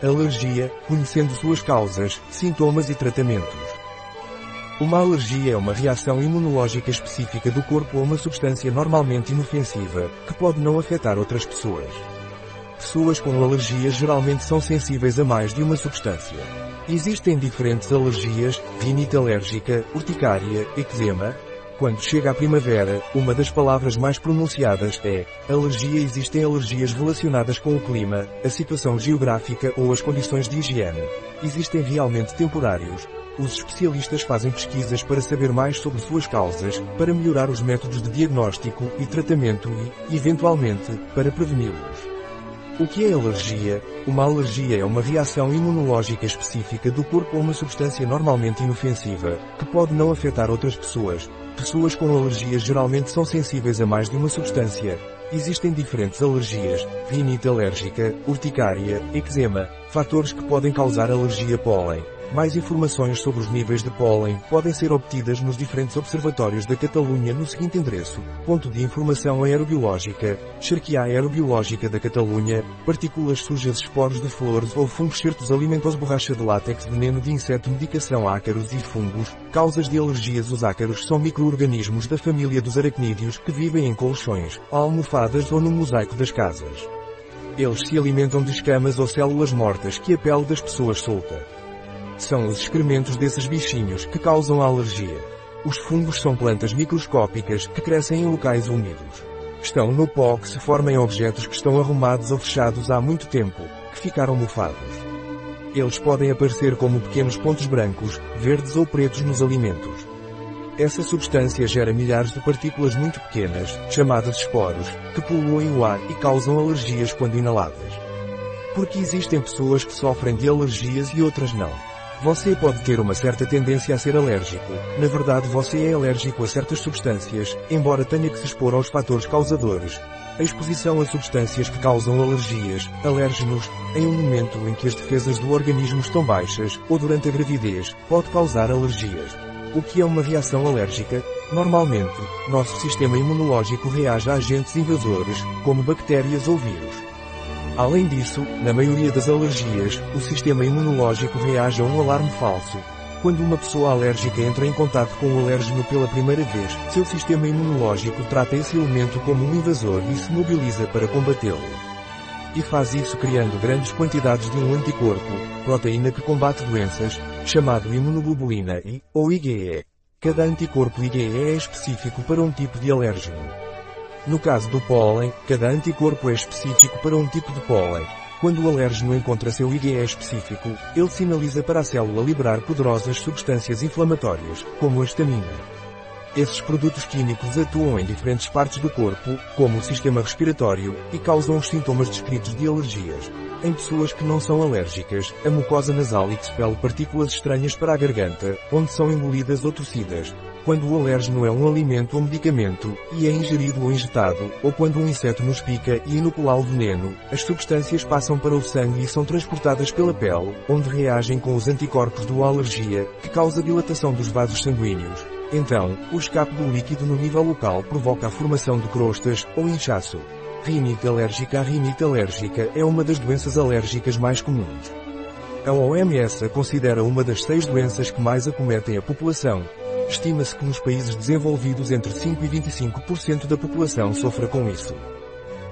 Alergia, conhecendo suas causas, sintomas e tratamentos. Uma alergia é uma reação imunológica específica do corpo a uma substância normalmente inofensiva, que pode não afetar outras pessoas. Pessoas com alergias geralmente são sensíveis a mais de uma substância. Existem diferentes alergias, rinite alérgica, urticária, eczema, quando chega a primavera, uma das palavras mais pronunciadas é alergia. Existem alergias relacionadas com o clima, a situação geográfica ou as condições de higiene. Existem realmente temporários. Os especialistas fazem pesquisas para saber mais sobre suas causas, para melhorar os métodos de diagnóstico e tratamento e, eventualmente, para preveni-los. O que é alergia? Uma alergia é uma reação imunológica específica do corpo a uma substância normalmente inofensiva, que pode não afetar outras pessoas, Pessoas com alergias geralmente são sensíveis a mais de uma substância. Existem diferentes alergias, rinite alérgica, urticária, eczema, fatores que podem causar alergia a pólen. Mais informações sobre os níveis de pólen podem ser obtidas nos diferentes observatórios da Catalunha no seguinte endereço. Ponto de informação aerobiológica, Xerquia aerobiológica da Catalunha, partículas sujas esporos de flores ou fungos certos alimentos borracha de látex veneno de inseto medicação ácaros e fungos, causas de alergias Os ácaros são micro-organismos da família dos aracnídeos que vivem em colchões, almofadas ou no mosaico das casas. Eles se alimentam de escamas ou células mortas que a pele das pessoas solta. São os excrementos desses bichinhos que causam alergia. Os fungos são plantas microscópicas que crescem em locais úmidos. Estão no pó que se formam em objetos que estão arrumados ou fechados há muito tempo, que ficaram mofados. Eles podem aparecer como pequenos pontos brancos, verdes ou pretos nos alimentos. Essa substância gera milhares de partículas muito pequenas, chamadas esporos, que poluem o ar e causam alergias quando inaladas. Porque existem pessoas que sofrem de alergias e outras não. Você pode ter uma certa tendência a ser alérgico. Na verdade você é alérgico a certas substâncias, embora tenha que se expor aos fatores causadores. A exposição a substâncias que causam alergias, alérgenos, em um momento em que as defesas do organismo estão baixas, ou durante a gravidez, pode causar alergias. O que é uma reação alérgica? Normalmente, nosso sistema imunológico reage a agentes invasores, como bactérias ou vírus. Além disso, na maioria das alergias, o sistema imunológico reage a um alarme falso. Quando uma pessoa alérgica entra em contato com o alérgeno pela primeira vez, seu sistema imunológico trata esse elemento como um invasor e se mobiliza para combatê-lo. E faz isso criando grandes quantidades de um anticorpo, proteína que combate doenças, chamado imunoglobulina I, ou IgE. Cada anticorpo IgE é específico para um tipo de alérgeno. No caso do pólen, cada anticorpo é específico para um tipo de pólen. Quando o alérgeno encontra seu IgE específico, ele sinaliza para a célula liberar poderosas substâncias inflamatórias, como a histamina. Esses produtos químicos atuam em diferentes partes do corpo, como o sistema respiratório, e causam os sintomas descritos de alergias. Em pessoas que não são alérgicas, a mucosa nasal expele partículas estranhas para a garganta, onde são engolidas ou tossidas, quando o alérgeno é um alimento ou medicamento, e é ingerido ou injetado, ou quando um inseto nos pica e inocula o veneno, as substâncias passam para o sangue e são transportadas pela pele, onde reagem com os anticorpos do alergia, que causa dilatação dos vasos sanguíneos. Então, o escape do líquido no nível local provoca a formação de crostas, ou inchaço. Rinite alérgica A rinite alérgica é uma das doenças alérgicas mais comuns. A OMS a considera uma das seis doenças que mais acometem a população, Estima-se que nos países desenvolvidos entre 5 e 25% da população sofra com isso.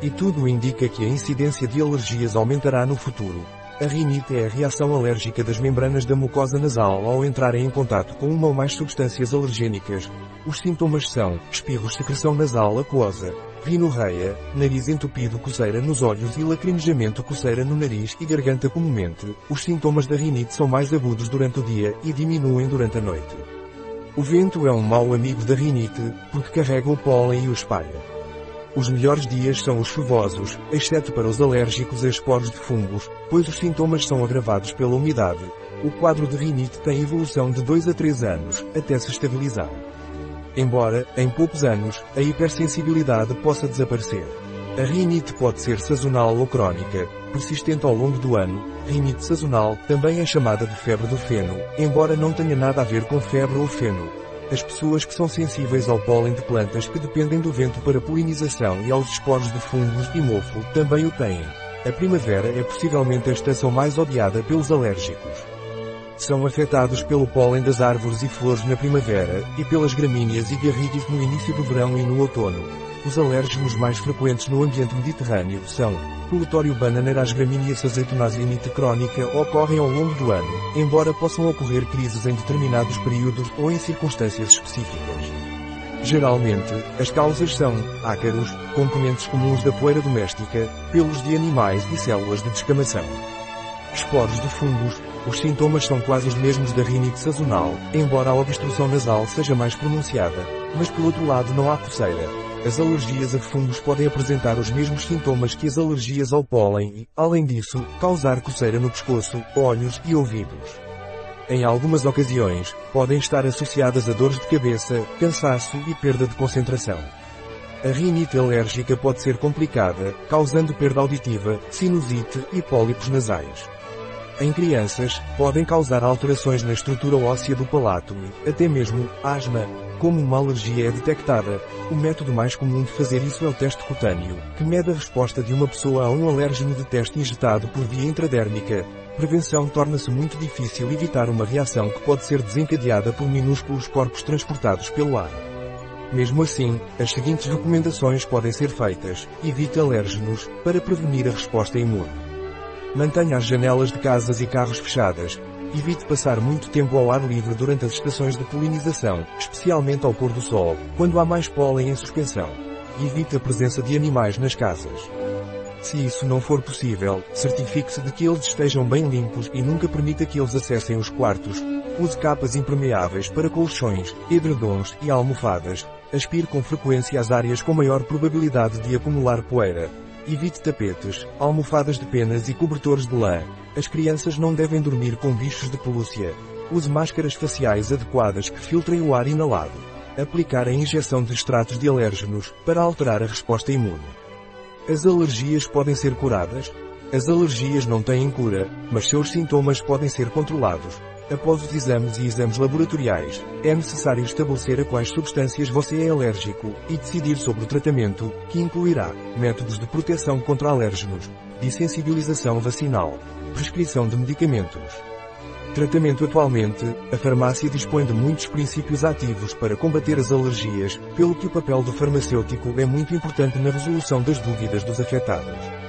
E tudo indica que a incidência de alergias aumentará no futuro. A rinite é a reação alérgica das membranas da mucosa nasal ao entrarem em contato com uma ou mais substâncias alergênicas. Os sintomas são espirros, secreção nasal aquosa, rinorreia, nariz entupido, coceira nos olhos e lacrimejamento, coceira no nariz e garganta comumente. Os sintomas da rinite são mais agudos durante o dia e diminuem durante a noite. O vento é um mau amigo da rinite, porque carrega o pólen e o espalha. Os melhores dias são os chuvosos, exceto para os alérgicos a esporos de fungos, pois os sintomas são agravados pela umidade. O quadro de rinite tem evolução de 2 a 3 anos, até se estabilizar. Embora, em poucos anos, a hipersensibilidade possa desaparecer. A rinite pode ser sazonal ou crônica, persistente ao longo do ano. Rinite sazonal também é chamada de febre do feno, embora não tenha nada a ver com febre ou feno. As pessoas que são sensíveis ao pólen de plantas que dependem do vento para polinização e aos esporos de fungos e mofo também o têm. A primavera é possivelmente a estação mais odiada pelos alérgicos. São afetados pelo pólen das árvores e flores na primavera, e pelas gramíneas e garrigues no início do verão e no outono. Os alérgenos mais frequentes no ambiente mediterrâneo são Colutório bananeras gramíneas azeitonasinite crónica ocorrem ao longo do ano, embora possam ocorrer crises em determinados períodos ou em circunstâncias específicas. Geralmente, as causas são ácaros, componentes comuns da poeira doméstica, pelos de animais e células de descamação. Esporos de fungos, os sintomas são quase os mesmos da rinite sazonal, embora a obstrução nasal seja mais pronunciada, mas por outro lado não há coceira. As alergias a fungos podem apresentar os mesmos sintomas que as alergias ao pólen e, além disso, causar coceira no pescoço, olhos e ouvidos. Em algumas ocasiões, podem estar associadas a dores de cabeça, cansaço e perda de concentração. A rinite alérgica pode ser complicada, causando perda auditiva, sinusite e pólipos nasais. Em crianças, podem causar alterações na estrutura óssea do palato até mesmo, asma. Como uma alergia é detectada, o método mais comum de fazer isso é o teste cutâneo, que mede a resposta de uma pessoa a um alérgeno de teste injetado por via intradérmica. Prevenção torna-se muito difícil evitar uma reação que pode ser desencadeada por minúsculos corpos transportados pelo ar. Mesmo assim, as seguintes recomendações podem ser feitas. Evite alérgenos, para prevenir a resposta imune. Mantenha as janelas de casas e carros fechadas. Evite passar muito tempo ao ar livre durante as estações de polinização, especialmente ao pôr do sol, quando há mais pólen em suspensão. Evite a presença de animais nas casas. Se isso não for possível, certifique-se de que eles estejam bem limpos e nunca permita que eles acessem os quartos. Use capas impermeáveis para colchões, edredons e almofadas. Aspire com frequência as áreas com maior probabilidade de acumular poeira. Evite tapetes, almofadas de penas e cobertores de lã. As crianças não devem dormir com bichos de pelúcia. Use máscaras faciais adequadas que filtrem o ar inalado. Aplicar a injeção de extratos de alérgenos, para alterar a resposta imune. As alergias podem ser curadas? As alergias não têm cura, mas seus sintomas podem ser controlados. Após os exames e exames laboratoriais, é necessário estabelecer a quais substâncias você é alérgico e decidir sobre o tratamento, que incluirá métodos de proteção contra alérgenos, sensibilização vacinal, prescrição de medicamentos. Tratamento Atualmente, a farmácia dispõe de muitos princípios ativos para combater as alergias, pelo que o papel do farmacêutico é muito importante na resolução das dúvidas dos afetados.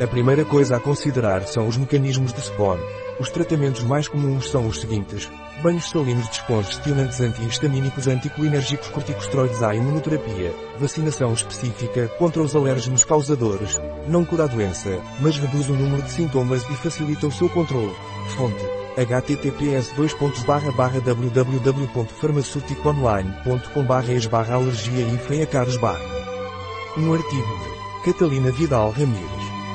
A primeira coisa a considerar são os mecanismos de spawn, os tratamentos mais comuns são os seguintes. Banhos salinos descongestionantes antihistamínicos anticolinérgicos corticosteroides à imunoterapia, vacinação específica contra os alérgenos causadores, não cura a doença, mas reduz o número de sintomas e facilita o seu controle. Fonte https www.farmaceuticoonline.com barra alergia e. Um artigo de Catalina Vidal Ramírez,